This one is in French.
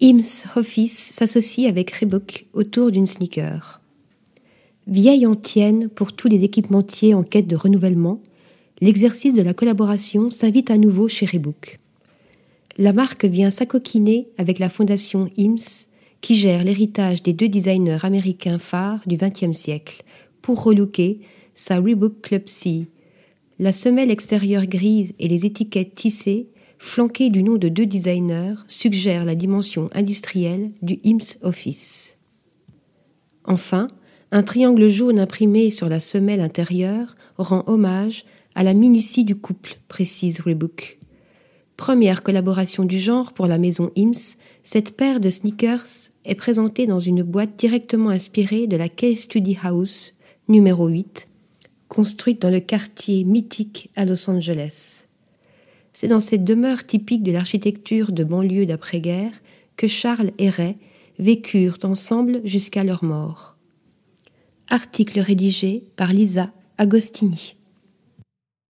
Ims Office s'associe avec Reebok autour d'une sneaker. Vieille antienne pour tous les équipementiers en quête de renouvellement, l'exercice de la collaboration s'invite à nouveau chez Reebok. La marque vient s'acoquiner avec la fondation IMS, qui gère l'héritage des deux designers américains phares du XXe siècle, pour relooker sa Reebok Club C. La semelle extérieure grise et les étiquettes tissées, flanquées du nom de deux designers, suggèrent la dimension industrielle du IMS Office. Enfin, un triangle jaune imprimé sur la semelle intérieure rend hommage à la minutie du couple, précise Reebok. Première collaboration du genre pour la maison IMS, cette paire de sneakers est présentée dans une boîte directement inspirée de la Case Study House numéro 8, construite dans le quartier mythique à Los Angeles. C'est dans cette demeure typique de l'architecture de banlieue d'après-guerre que Charles et Ray vécurent ensemble jusqu'à leur mort. Article rédigé par Lisa Agostini.